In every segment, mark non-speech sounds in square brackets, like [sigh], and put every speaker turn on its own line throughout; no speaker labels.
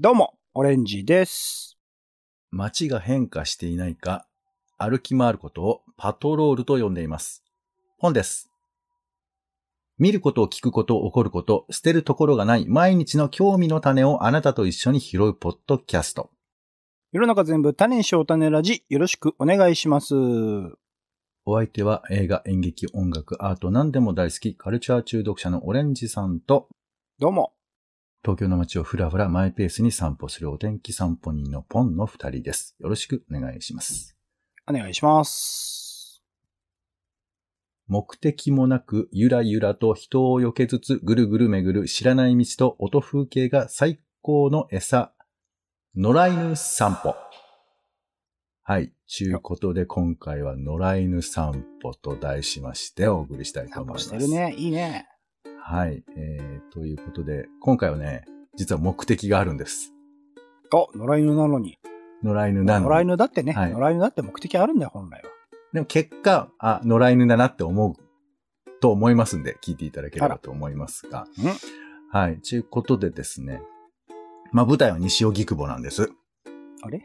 どうも、オレンジです。
街が変化していないか、歩き回ることをパトロールと呼んでいます。本です。見ることを聞くこと、起こること、捨てるところがない毎日の興味の種をあなたと一緒に拾うポッドキャスト。
世の中全部種にしよう種ラジ、よろしくお願いします。
お相手は映画、演劇、音楽、アート何でも大好き、カルチャー中毒者のオレンジさんと、
どうも。
東京の街をふらふらマイペースに散歩するお天気散歩人のポンの二人です。よろしくお願いします。
お願いします。
目的もなくゆらゆらと人を避けつつぐるぐる巡る知らない道と音風景が最高の餌。野良犬散歩。はい。ちゅうことで今回は野良犬散歩と題しましてお送りしたいと思います。
してるね。いいね。
はい。えー、ということで今回はね、実は目的があるんです。
お、野良犬なのに。
野良犬なのに。
野良犬だってね、
はい
野良犬だって目的あるんだよ、本来は。
でも結果、あ、野良犬だなって思うと思いますんで、聞いていただければと思いますが。はい。ということでですね。まあ、舞台は西荻窪なんです。
あれ？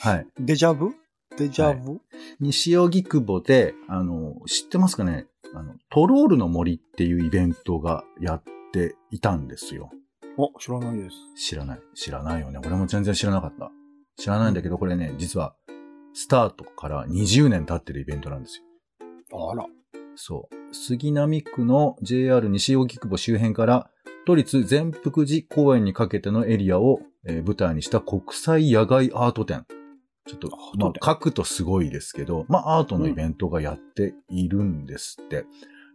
はい。
デジャブ？デジャブ、
西荻窪で、あの、知ってますかね？あの、トロールの森っていうイベントがやっていたんですよ。
お、知らないです。
知らない。知らないよね。俺も全然知らなかった。知らないんだけど、これね、実は、スタートから20年経ってるイベントなんですよ。
あら。
そう。杉並区の JR 西荻窪周辺から都立全福寺公園にかけてのエリアを、えー舞台にした国際野外アート展。ちょっとまあ
展、
書くとすごいですけど、まあ、アートのイベントがやっているんですって。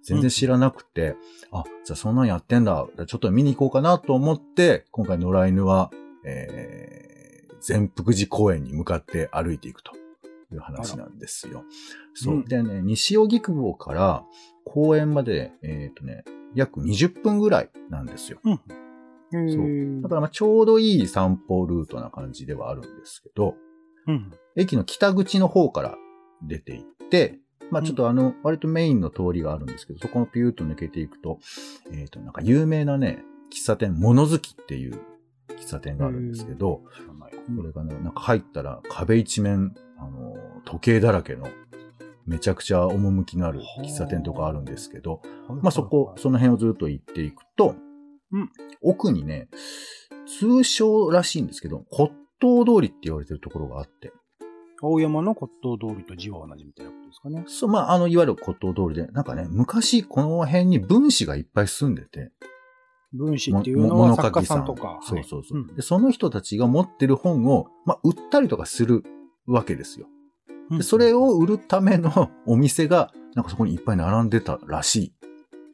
全然知らなくて、あ、じゃあそんなんやってんだ。ちょっと見に行こうかなと思って、今回野良犬は、えー、全福寺公園に向かって歩いていくという話なんですよ。そうう。
ん
でね、西荻窪から公園まで、えっ、とね、約20分ぐらいなんですよ。
うん。
そうだからまあちょうどいい散歩ルートな感じではあるんですけど、
うん。
駅の北口の方から出て行って、まあちょっとあの、割とメインの通りがあるんですけど、そこのピューッと抜けていくと、えっ、と、なんか有名なね、喫茶店、物好きっていう喫茶店があるんですけど。これがね、なんか入ったら壁一面、あの、時計だらけの、めちゃくちゃ趣のある喫茶店とかあるんですけど、まあそこ、その辺をずっと行っていくと、
うん
奥にね、通称らしいんですけど、骨董通りって言われてるところがあって、
青山の骨董通りと字は同じみたいなことですかね。
そう、まあ、あの、いわゆる骨董通りで、なんかね、昔この辺に分子がいっぱい住んでて、
分子っていうの
も
は作家さんとか。
そうそうそう、
はい
で。その人たちが持ってる本を、まあ、売ったりとかするわけですよ。
うん
で、それを売るためのお店が、なんかそこにいっぱい並んでたらしい。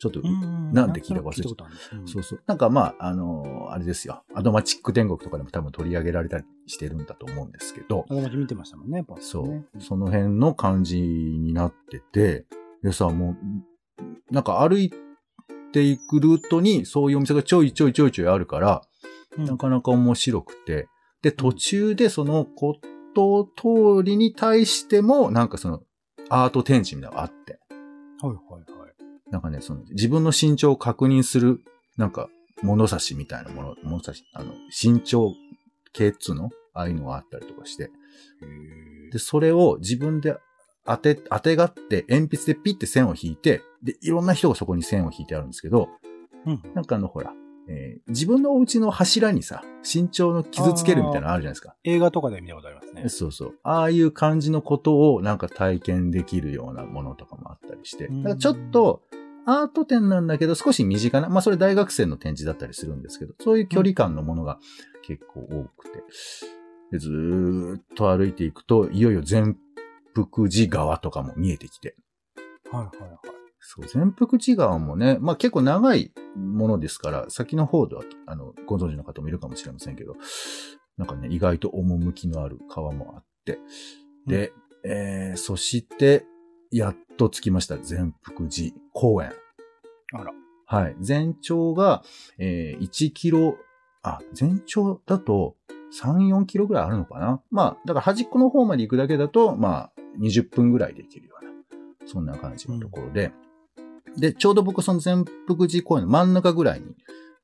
ちょっと、
うん
なんで聞いたか忘れちゃった。そうそう。なんかまあ、あのーあれですよ。アドマチック天国とかでも多分取り上げられたりしてるんだと思うんですけど、
あの街見てましたもんね、ポン
そう、
ね。
その辺の感じになってて、でさ、もう、なんか歩いていくルートにそういうお店がちょいちょいちょいちょいあるから、
うん。
なかなか面白くて、で、途中でその骨董通りに対しても、なんかそのアート展示みたいなのがあって、
はいはいはい。
なんかね、その自分の身長を確認する、なんか物差しみたいなもの、物差し、あの、身長系っつうの？ああいうのがあったりとかして、で、それを自分で当て、当てがって鉛筆でピッて線を引いて、で、いろんな人がそこに線を引いてあるんですけど、
うん。
なんかあの、ほら、えー自分のお家の柱にさ、身長の傷つけるみたいなのあるじゃないですか。
映画とかで見たことありますね。
そうそう。ああいう感じのことをなんか体験できるようなものとかもあったりして。
うん
だからちょっと、アート展なんだけど少し身近な、まあそれ大学生の展示だったりするんですけど、そういう距離感のものが結構多くて。でずーっと歩いていくと、いよいよ全福寺川とかも見えてきて。
はいはいはい。
そう、全福寺川もね、まあ結構長いものですから、先の方では、あの、ご存知の方もいるかもしれませんけど、なんかね、意外と趣のある川もあって、で、えー、そして、やっと着きました、全福寺公園。
あら。
はい。全長が、えー、1キロ、あ、全長だと3、4キロぐらいあるのかなまあ、だから端っこの方まで行くだけだと、まあ、20分ぐらいで行けるような、そんな感じのところで、で、ちょうど僕その全福寺公園の真ん中ぐらいに、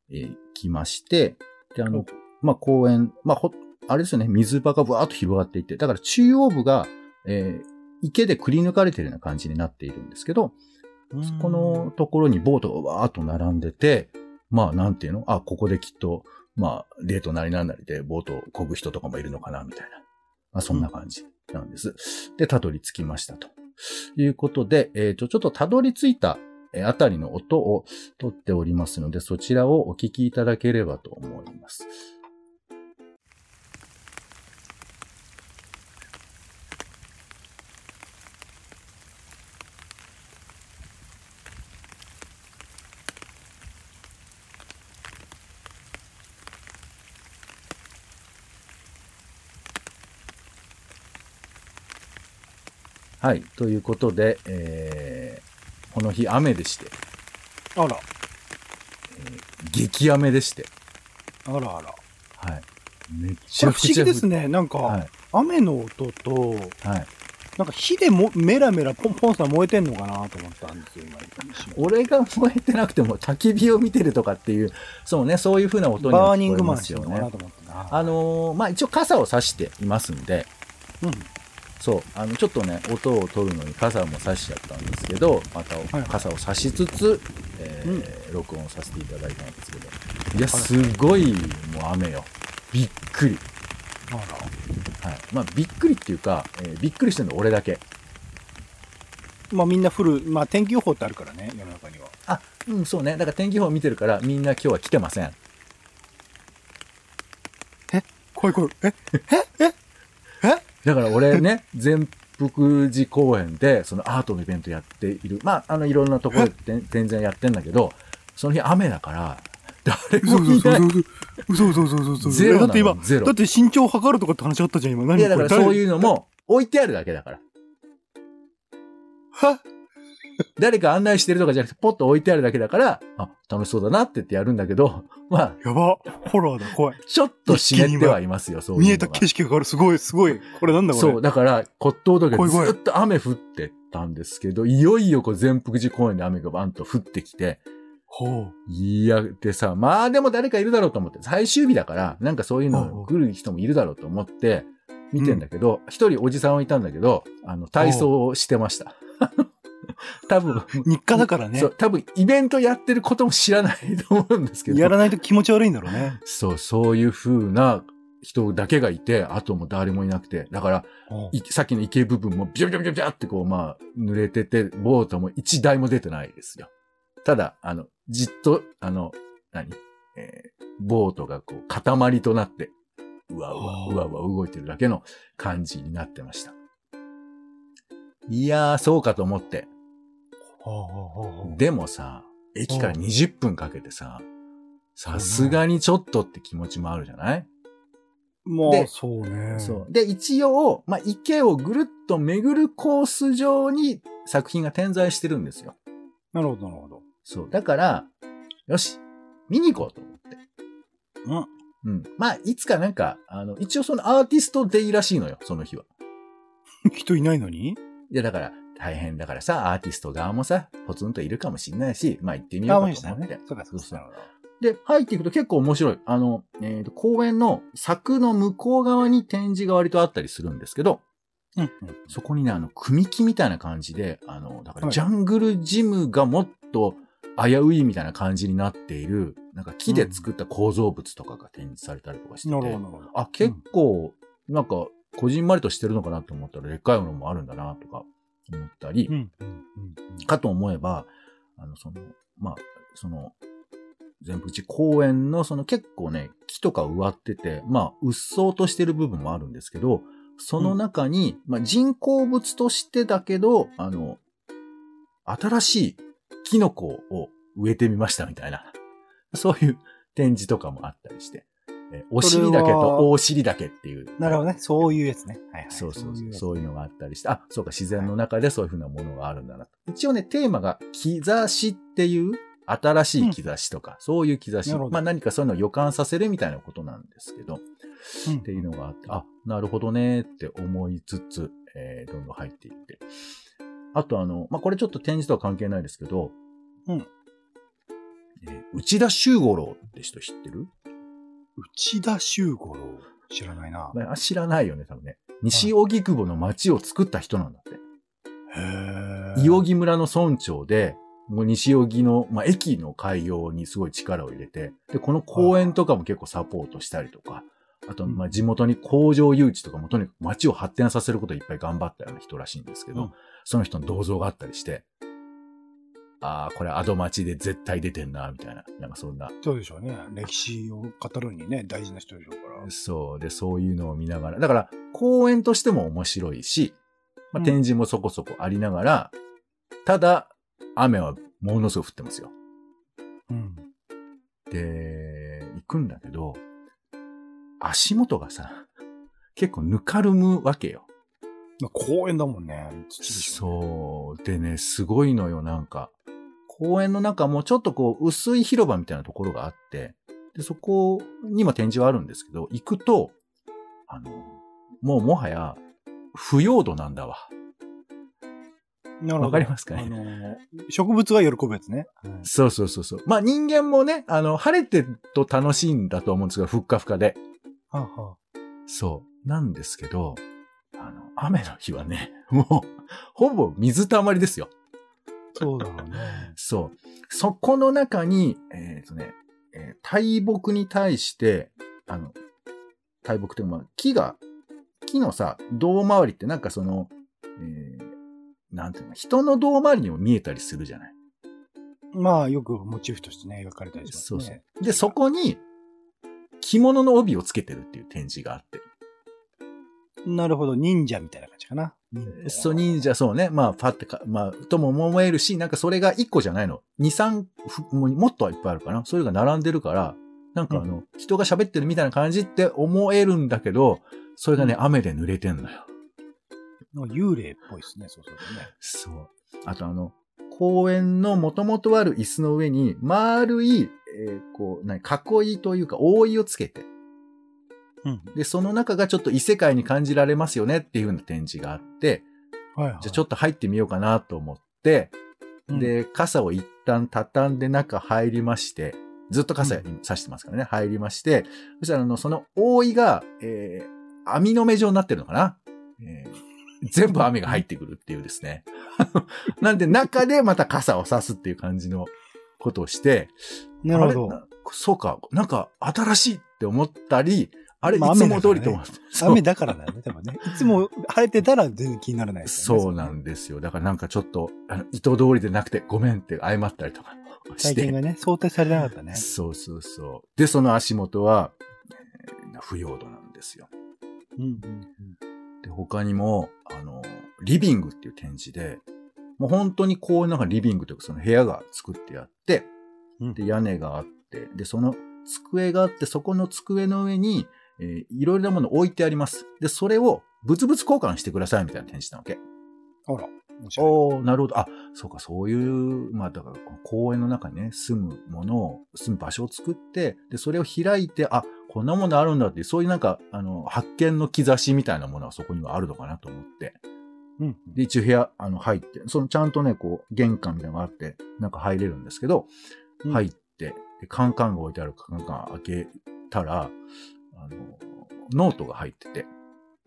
えー来まして、で、あの、まあ公園、まあほ、あれですよね、水場がブワーっと広がっていて、だから中央部が、えー池でくり抜かれてるような感じになっているんですけど、そこのところにボートがわーっと並んでて、まあなんていうの？あ、ここできっと、まあデートなりなんなりでボートを漕ぐ人とかもいるのかな、みたいな。まあそんな感じなんです。で、たどり着きましたと。いうことで、えっ、と、ちょっとたどり着いたえーあたりの音を取っておりますので、そちらをお聞きいただければと思います。はい。ということで、えーこの日雨でして、
あら、
激雨でして、
あらあら。
はい。めっ
これ不思
ちゃくちゃ
議ですね。なんか、
はい。
雨の音と、
はい。
なんか火でもメラメラポンポンさ燃えてんのかなと思ったんですよ、今。
俺が燃えてなくても焚き火を見てるとかっていう、そうね、そういう風な音には聞こえ
バーニングマン
ますよね
てな。
あのーまあ、一応傘を差していますんで、
うん。
そう、あの、ちょっとね、音を取るのに傘も差しちゃったんですけど、また
はい
傘を差しつつ、えー録音させていただいたんですけど、いや、すごい、もう雨よ。びっくり。はい。まあ、びっくりっていうか、えーびっくりしてるの俺だけ。
まあみんな降る、まあ天気予報ってあるからね、世の中には。
あ、うん、そうね。だから天気予報見てるから、みんな今日は来てません。
怖い怖い。ええ？え？え？
だから俺ね、[laughs] 全福寺公園で、そのアートのイベントやっている。まあ、あの、いろんなところで全然やってんだけど、その日雨だから、誰
嘘
もいない。
嘘嘘嘘嘘嘘嘘
ゼロなの
だって今、
ゼロ
だって身長測るとかって話あったじゃん、今。何
いや、だからそう
う。
いうのも置いてあるだけだから。
は？[laughs]
誰か案内してるとかじゃなくて、ポッと置いてあるだけだから、あ、楽しそうだなって言ってやるんだけど、[laughs] まあ、
やば。ホラーだ、怖い。
ちょっと湿ってはいますよ、そう。
見えた景色が変わる。すごい、すごい。これなんだこれ。
そう、だから、骨董時計ずっと雨降ってたんですけど、いよいよこう全福寺公園で雨がバンと降ってきて、
ほ
いや、でさ、まあでも誰かいるだろうと思って、最終日だから、なんかそういうの来る人もいるだろうと思って、見てんだけど、一、人おじさんはいたんだけど、あの、体操をしてました。[laughs] 多分、
う。日課だからね
そう、。多分イベントやってることも知らないと思うんですけど、
やらないと気持ち悪いんだろうね。
そう、そういう風な人だけがいて、あともう誰もいなくて、だから、いさっきの池部分もビャビャビャビャってこう、まあ、濡れてて、ボートも一台も出てないですよ。ただ、あの、じっと、あの、何？えーボートがこう、塊となって、うわうわ、
はあ
うわうわ動いてるだけの感じになってました。いやー、そうかと思って。でもさ、駅から20分かけてさ、さすがにちょっとって気持ちもあるじゃない？
まあ、
で
そうね。
そう。で、一応、まあ、池をぐるっと巡るコース上に作品が点在してるんですよ。
なるほど、なるほど。
そう。だから、よし、見に行こうと思って。
うん。
うん。まあ、いつかなんか、あの、一応そのアーティストデイらしいのよ、その日は。[laughs]
人いないのに？
いや、だから、大変だからさ、アーティスト側もさ、ポツンといるかもしんないし、まあ行ってみようかと思って。
そうか、そう
そう
か。なるほ
で、入っていくと結構面白い。あの、えっ、と、公園の柵の向こう側に展示が割とあったりするんですけど、
どうんうん。
そこにね、あの、組木みたいな感じで、あの、だから
はい
ジャングルジムがもっと危ういみたいな感じになっている、なんか木で作った構造物とかが展示されたりとかしてて、
なるほど、なるほど。
あ、結構、なんか、こじんまりとしてるのかなと思ったら、でっかいものもあるんだな、とか思ったり、
うん。うん。うん。
かと思えば、あの、その、まあ、その、全部うち公園のその結構ね、木とか植わってて、まあ、うっそうとしてる部分もあるんですけど、その中に、まあ、人工物としてだけど、あの、新しいキノコを植えてみましたみたいな、[laughs] そういう展示とかもあったりして、えお尻だけと大尻だけっていう。
なるほどね。そういうやつね。はいはい。
そうそうそう。そういうのがあったりして、あ、そうか、自然の中でそういうふうなものがあるんだなと。一応ね、テーマが、兆しっていう、新しい兆しとか、そういう兆し。まあ何かそういうのを予感させるみたいなことなんですけど、
うん
っていうのがあって、あ、なるほどねって思いつつ、えーどんどん入っていって。あとあの、まあこれちょっと展示とは関係ないですけど、
うん
えー内田修五郎って人知ってる？
内田修五郎。知らないな。
まあ知らないよね、多分ね。西荻窪の町を作った人なんだって。
へー
伊荻村の村長で、もう西荻の、まあ、駅の開業にすごい力を入れて、で、この公園とかも結構サポートしたりとか、あと、まあ、地元に工場誘致とかもとにかく街を発展させることをいっぱい頑張ったような人らしいんですけど、
うん
その人の銅像があったりして、ああ、これアド町で絶対出てんな、みたいな。なんかそんな。
そうでしょうね。歴史を語るにね、大事な人でしょうから。
そう。で、そういうのを見ながら。だから、公園としても面白いし、まあ、
うん
展示もそこそこありながら、ただ、雨はものすごく降ってますよ。
うん。
で、行くんだけど、足元がさ、結構ぬかるむわけよ。
まあ公園だもんね。
そう。でね、すごいのよ、なんか。公園の中もちょっとこう、薄い広場みたいなところがあって、で、そこにも展示はあるんですけど、行くと、あの、もうもはや、不要度なんだわ。
なるほど。
わかりますかね？
あのー、植物が喜ぶやつね。うん
そうそうそうそう。まあ人間もね、あの、晴れてると楽しいんだと思うんですけど、ふっかふかで。
はあは
そう。なんですけど、雨の日はね、もう、ほぼ水たまりですよ。
あそうだろうね。
そう。そこの中に、えっ、とね、えー大木に対して、あの、大木っていうかまあ木が、木のさ、胴回りってなんかその、えーなんていうの、人の胴回りにも見えたりするじゃない。
まあ、よくモチーフとしてね、描かれたりします
そう
ね。
そう。で、そこに、着物の帯をつけてるっていう展示があって。
なるほど。忍者みたいな感じかな。
そう、忍者、そうね。まあ、パってか、まあ、とも思えるし、なんかそれが1個じゃないの。2、3、ふもっとはいっぱいあるかな。それが並んでるから、なんかあの、人が喋ってるみたいな感じって思えるんだけど、それがね、
うん
雨で濡れてんのよ。
幽霊っぽいですね、そうするとね。
そう。あとあの、公園の元々ある椅子の上に、丸い、えーこう、何、囲いというか、覆いをつけて、
うん。
で、その中がちょっと異世界に感じられますよねっていうような展示があって、
はい、はい。
じゃあちょっと入ってみようかなと思って、
うん、
で、傘を一旦畳んで中入りまして、ずっと傘
うん
差してますからね、入りまして、そしたらあの、その覆いが、えー、網の目状になってるのかな、えー全部雨が入ってくるっていうですね。[laughs] なんで中でまた傘を差すっていう感じのことをして、
なるほど。
そうか、なんか新しいって思ったり、あれ、い
まあ
つも通りと思って。そ [laughs] う
雨だからだよね、多分ね。いつも晴れてたら全然気にならないね。
そうなんですよ。だからなんかちょっと、あの、意図通りでなくてごめんって謝ったりとかして。
体験がね、想定されなかったね。
そうそうそう。で、その足元は、えー不要度なんですよ。
うんうん
で、他にも、あの、リビングっていう展示で、もう本当に公園の中にリビングというかその部屋が作ってあって、
うん。
で、屋根があって、で、その机があって、そこの机の上に、えーいろいろなもの置いてあります。で、それを物々交換してくださいみたいな展示なわけ。
あら。
おーなるほど。あ、そうか、そういう、まあ、だから、公園の中にね、住むものを、住む場所を作って、で、それを開いて、あ、こんなものあるんだっていう、そういうなんか、あの、発見の兆しみたいなものはそこにはあるのかなと思って。
うん。
で、一応部屋、あの、入って、そのちゃんとね、こう、玄関みたいなのがあって、なんか入れるんですけど、
うん
入って、で、カンカンが置いてあるカンカン開けたら、あの、ノートが入ってて、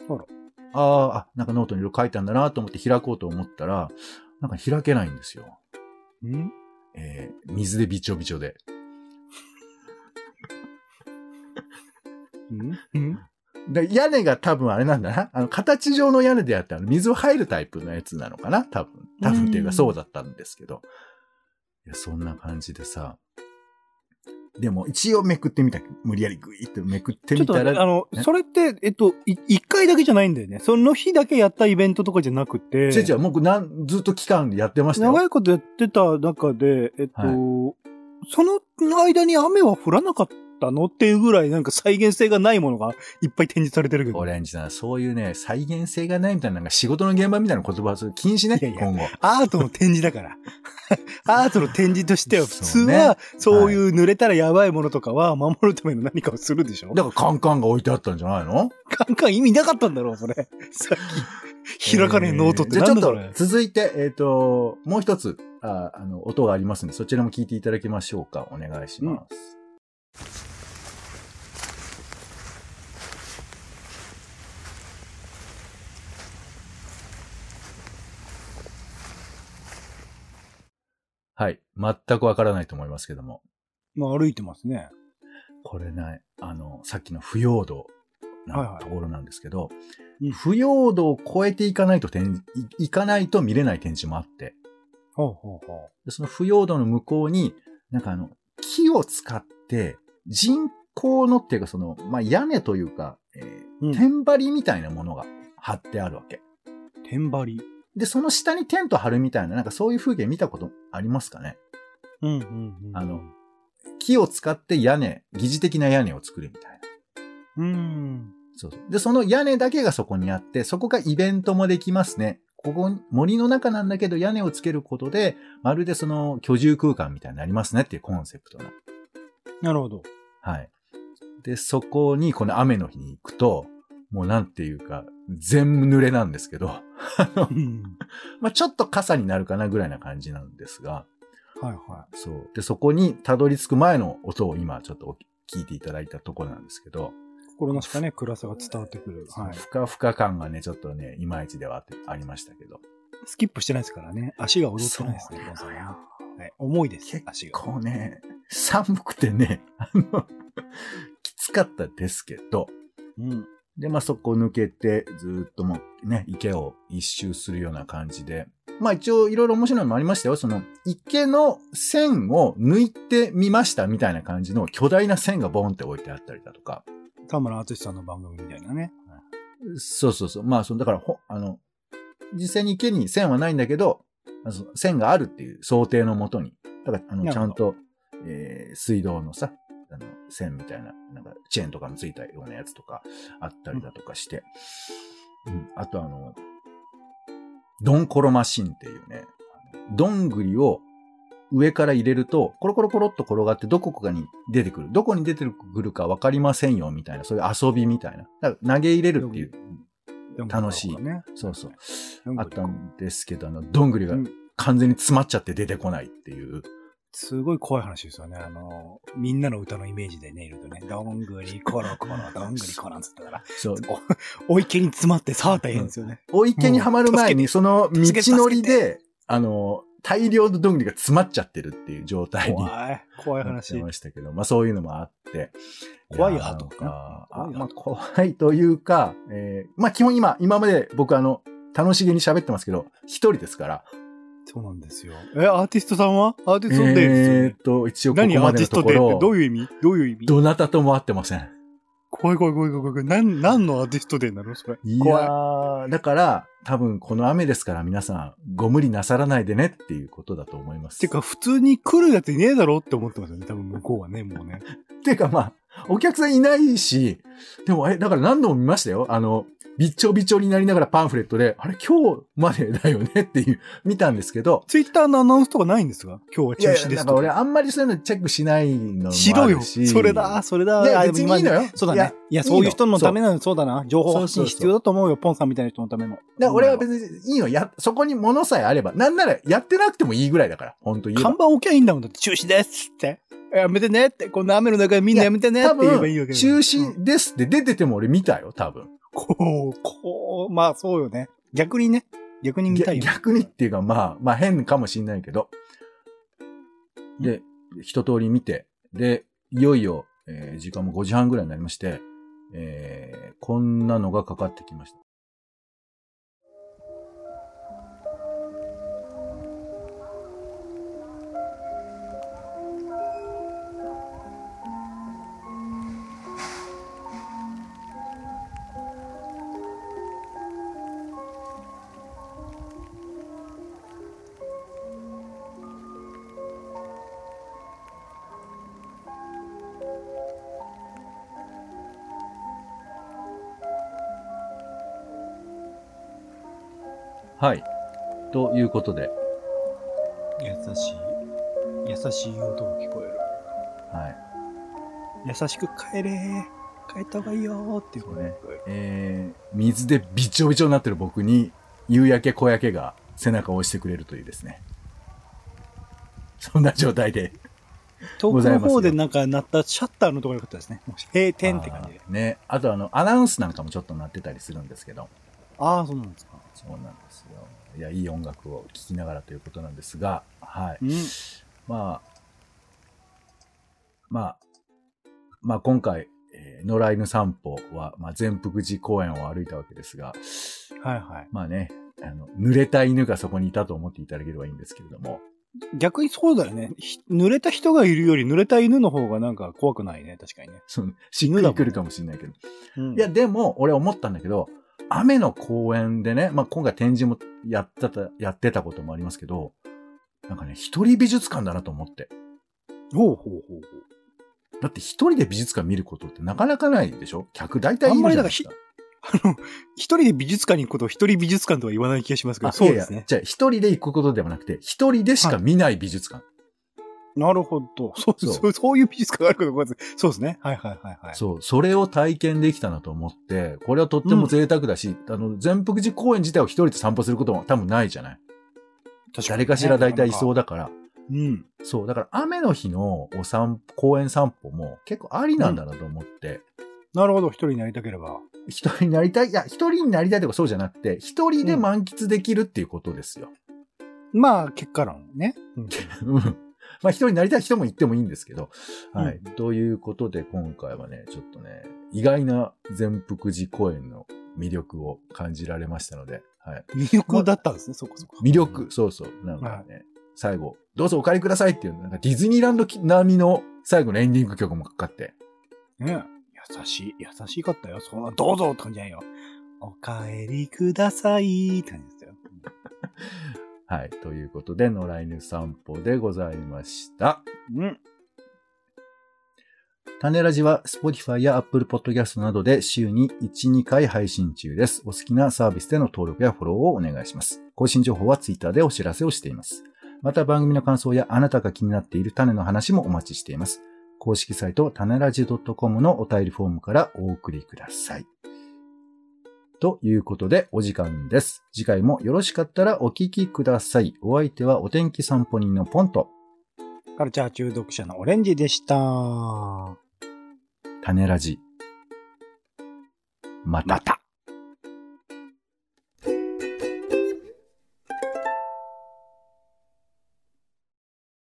あら。
あーあ、なんかノートにいろいろ書いてあるんだなと思って開こうと思ったら、なんか開けないんですよ。
うん？
えー水でびちょびちょで。
うん？うん？
で屋根が多分あれなんだな。あの、形状の屋根であって、あの、水を入るタイプのやつなのかな多分。多分っていう
うん
かそうだったんですけど。いや、そんな感じでさ。でも、一応めくってみた。無理やりグイってめくってみた
ちょっとあ
ら。
の、
ね
それって、えっと、い一回だけじゃないんだよね。その日だけやったイベントとかじゃなくて、
違う違う、もうなんずっと期間でやってましたよ。
長いことやってた中で、えっと、
は
その間に雨は降らなかったのっていうぐらいなんか再現性がないものがいっぱい展示されてるけど。
オレンジさん、そういうね、再現性がないみたいな、なんか仕事の現場みたいな言葉はそれ禁止ね、
いやいや
今後。
アートの展示だから。[laughs] アートの展示としては普通はそういう濡れたらやばいものとかは守るための何かをするでしょ
だからカンカンが置いてあったんじゃないの？
カンカン意味なかったんだろう、それ。[laughs] さっき開かねえノートって
えーじゃあちょっと。続いて、えっ、と、もう一つあ、あの、音がありますんで、そちらも聞いていただきましょうか。お願いします。はい。全くわからないと思いますけども。
まあ歩いてますね。
これね、あの、さっきの不要度
はいは
ないところなんですけど、
うん
不要度を超えていかないと展い、いかないと見れない展示もあって、
ほうほうほ
でその不要度の向こうに、なんかあの、木を使って、人工のっていうかその、まあ、屋根というか、えー
うん
天張りみたいなものが張ってあるわけ。
う。天張り。
で、その下にテント張るみたいな、なんかそういう風景見たことありますかね？
うんうんうん。
あの、木を使って屋根、疑似的な屋根を作るみたいな。
うん。
そうそう。で、その屋根だけがそこにあって、そこがイベントもできますね。ここ、森の中なんだけど屋根をつけることで、まるでその居住空間みたいになりますねっていうコンセプトの。
なるほど。
はい。で、そこにこの雨の日に行くと、もうなんていうか、全部濡れなんですけど。まあちょっと傘になるかなぐらいな感じなんですが、
はいは
そう。で、そこにたどり着く前の音を今ちょっとお聞いていただいたところなんですけど、
い。心なしかね、暗さが伝わってくる。はい。
ふかふか感がね、ちょっとね、いまいちではありましたけど。
スキップしてないですからね。足が踊ってないですね、
そう
ゴンさんははい。重いです
結、
足が。
こうね、寒くてね、あの、[laughs] きつかったですけど、
うん。
で、まあ、そこ抜けて、ずーっともうね、池を一周するような感じで。まあ、一応いろいろ面白いのもありましたよ。その、池の線を抜いてみましたみたいな感じの巨大な線がボンって置いてあったりだとか。
田村淳さんの番組みたいなね。
そうそうそう。まあ、その、だから、ほ、あの、実際に池に線はないんだけど、線があるっていう想定のもとに。だから、あの、ちゃんと、えー水道のさ、線みたいな、なんか、チェーンとかのついたようなやつとかあったりだとかして。うん。あと、あの、ドンコロマシンっていうね、どんぐりを上から入れると、コロコロコロっと転がってどこかに出てくる。どこに出てくるかわかりませんよ、みたいな、そういう遊びみたいな。だから投げ入れるっていう。楽しい
ね。
そうそう。あったんですけど、あの、どんぐりが
うん
完全に詰まっちゃって出てこないっていう。
すごい怖い話ですよね。あの、みんなの歌のイメージでね、いるとね、どんぐりコロコロ、どんぐりコロンつったから、
そう。
お、[laughs] お池に詰まってさあ大変ですよね。
お池にはまる前に、その道のりで、あの、大量のどんぐりが詰まっちゃってるっていう状態に
怖い。怖い話。
ましたけど、まあそういうのもあって。
怖い
や
アートか
あまあ怖いというか、えーまあ基本今、今まで僕あの、楽しげに喋ってますけど、一人ですから。
そうなんですよ。え、アーティストさんは？アーティストデーですよ
えー
ね
っ。と、一応ここ
何アーティストデーってど
ろ、
ういう意味？どういう意味？
どなたとも会ってません。
怖い怖い怖い怖い怖い。なん、何のアーティストデーなの？それ。
いやだから、多分この雨ですから皆さん、ご無理なさらないでねっていうことだと思います。
てか、普通に来るやついねえだろって思ってますよね。多分向こうはね、もうね。[laughs]
てかまあ、お客さんいないし、でも、え、だから何度も見ましたよ。あの、びっちょびちょになりながらパンフレットで、あれ今日までだよねっていう、見たんですけど、
ツイッターのアナウンスとかないんですか？今日は中止
いやいや、
ですとか。
なんか俺あんまりそういうのチェックしないのも
しろよ。それだ、それだ。
いや
あ
別にいいのよ
そうだ
いや
ね。いや、そういう人のためなの、そうだな。情報発信
そうそうそう
必要だと思うよ。ポンさんみたいな人のための。
だ俺は別にいいの。や、そこに物さえあれば、なんならやってなくてもいいぐらいだから、本当言えば
看。板置きゃいいんだもん。だって中止ですって。やめてねって。こんな雨の中でみんなやめてねって
多
言えばいいわ
分、
け
中止ですって出てても俺見たよ、多分。
こう、こう、まあそうよね。逆にね。逆に見たいよ。
逆にっていうか、まあ、まあ変かもしんないけど。で、一通り見て、で、いよいよ、えー時間も5時半ぐらいになりまして、えーこんなのがかかってきました。はい。ということで、
優しい。優しい音が聞こえる。
はい。
優しく帰れ帰った方がいいよーっていう声が聞こえ
ー、水でびちょびちょになってる僕に、夕焼け小焼けが背中を押してくれるというですね。[laughs] そんな状態で。
遠くの方でなんか鳴ったシャッターのところが良かったですね。閉店って感じで。
ね。あとあの、アナウンスなんかもちょっと鳴ってたりするんですけど。
ああ、そうなんですか。
そうなんですよ。いや、いい音楽を聴きながらということなんですが、
は
はい。
うん。
まあ、まあ、まあ今回、えー野良犬散歩は、まあ全福寺公園を歩いたわけですが、
はいはい。
まあね、あの、濡れた犬がそこにいたと思っていただければいいんですけれども、
逆にそうだよね。ひ濡れた人がいるより濡れた犬の方がなんか怖くないね。確かにね。
その、しっくりくるかもしれないけど。
うん
いや、、でも、俺思ったんだけど、雨の公園でね、まあ今回展示もやってた、やってたこともありますけど、なんかね、一人美術館だなと思って。
ほうほうほうほう。
だって一人で美術館見ることってなかなかないでしょ？客大体いるじゃないですか。
あの、一人で美術館に行くことを一人美術館とは言わない気がしますけど、
あ
そうですね。
じゃあ一人で行くことではなくて、一人でしか見ない美術館。
なるほど。そう
そう
そうそういう美術館があるかどうかそうですね。はいはいはいはい。
そう、それを体験できたなと思って、これはとっても贅沢だし、あの、全福寺公園自体を一人で散歩することも多分ないじゃない。
確
誰かしら大体いそう
だ。
だから。
うん。
そう、だから雨の日のお散公園散歩も結構ありなんだなと思って、
なるほど。一人になりたければ。
一人になりたい、いや、一人になりたいとかそうじゃなくて、一人で満喫できるっていうことですよ。
まあ、結果論ね。うん
うんまあ一人になりたい人も言ってもいいんですけど、はい。ということで今回はね、ちょっとね、意外な全福寺公園の魅力を感じられましたので、はい。
魅力だったんですね、そこそこ。
魅力、そうそう。なんかね、最後、どうぞお借りくださいっていう、なんかディズニーランド並みの最後のエンディング曲もかかって、
ね優しい、優しかったよ。そんな、どうぞって感じじゃないよ。お帰りくださいって感じですよ。[laughs]
はい。ということで、野良犬散歩でございました。
うん。
種ラジは Spotify や Apple Podcast などで週に1、2回配信中です。お好きなサービスでの登録やフォローをお願いします。更新情報は Twitter でお知らせをしています。また番組の感想やあなたが気になっている種の話もお待ちしています。公式サイト、種ラジ .com のお便りフォームからお送りください。ということで、お時間です。次回もよろしかったらお聞きください。お相手はお天気散歩人のポンと、
カルチャー中毒者のオレンジでした。
種ラジ。また。
また。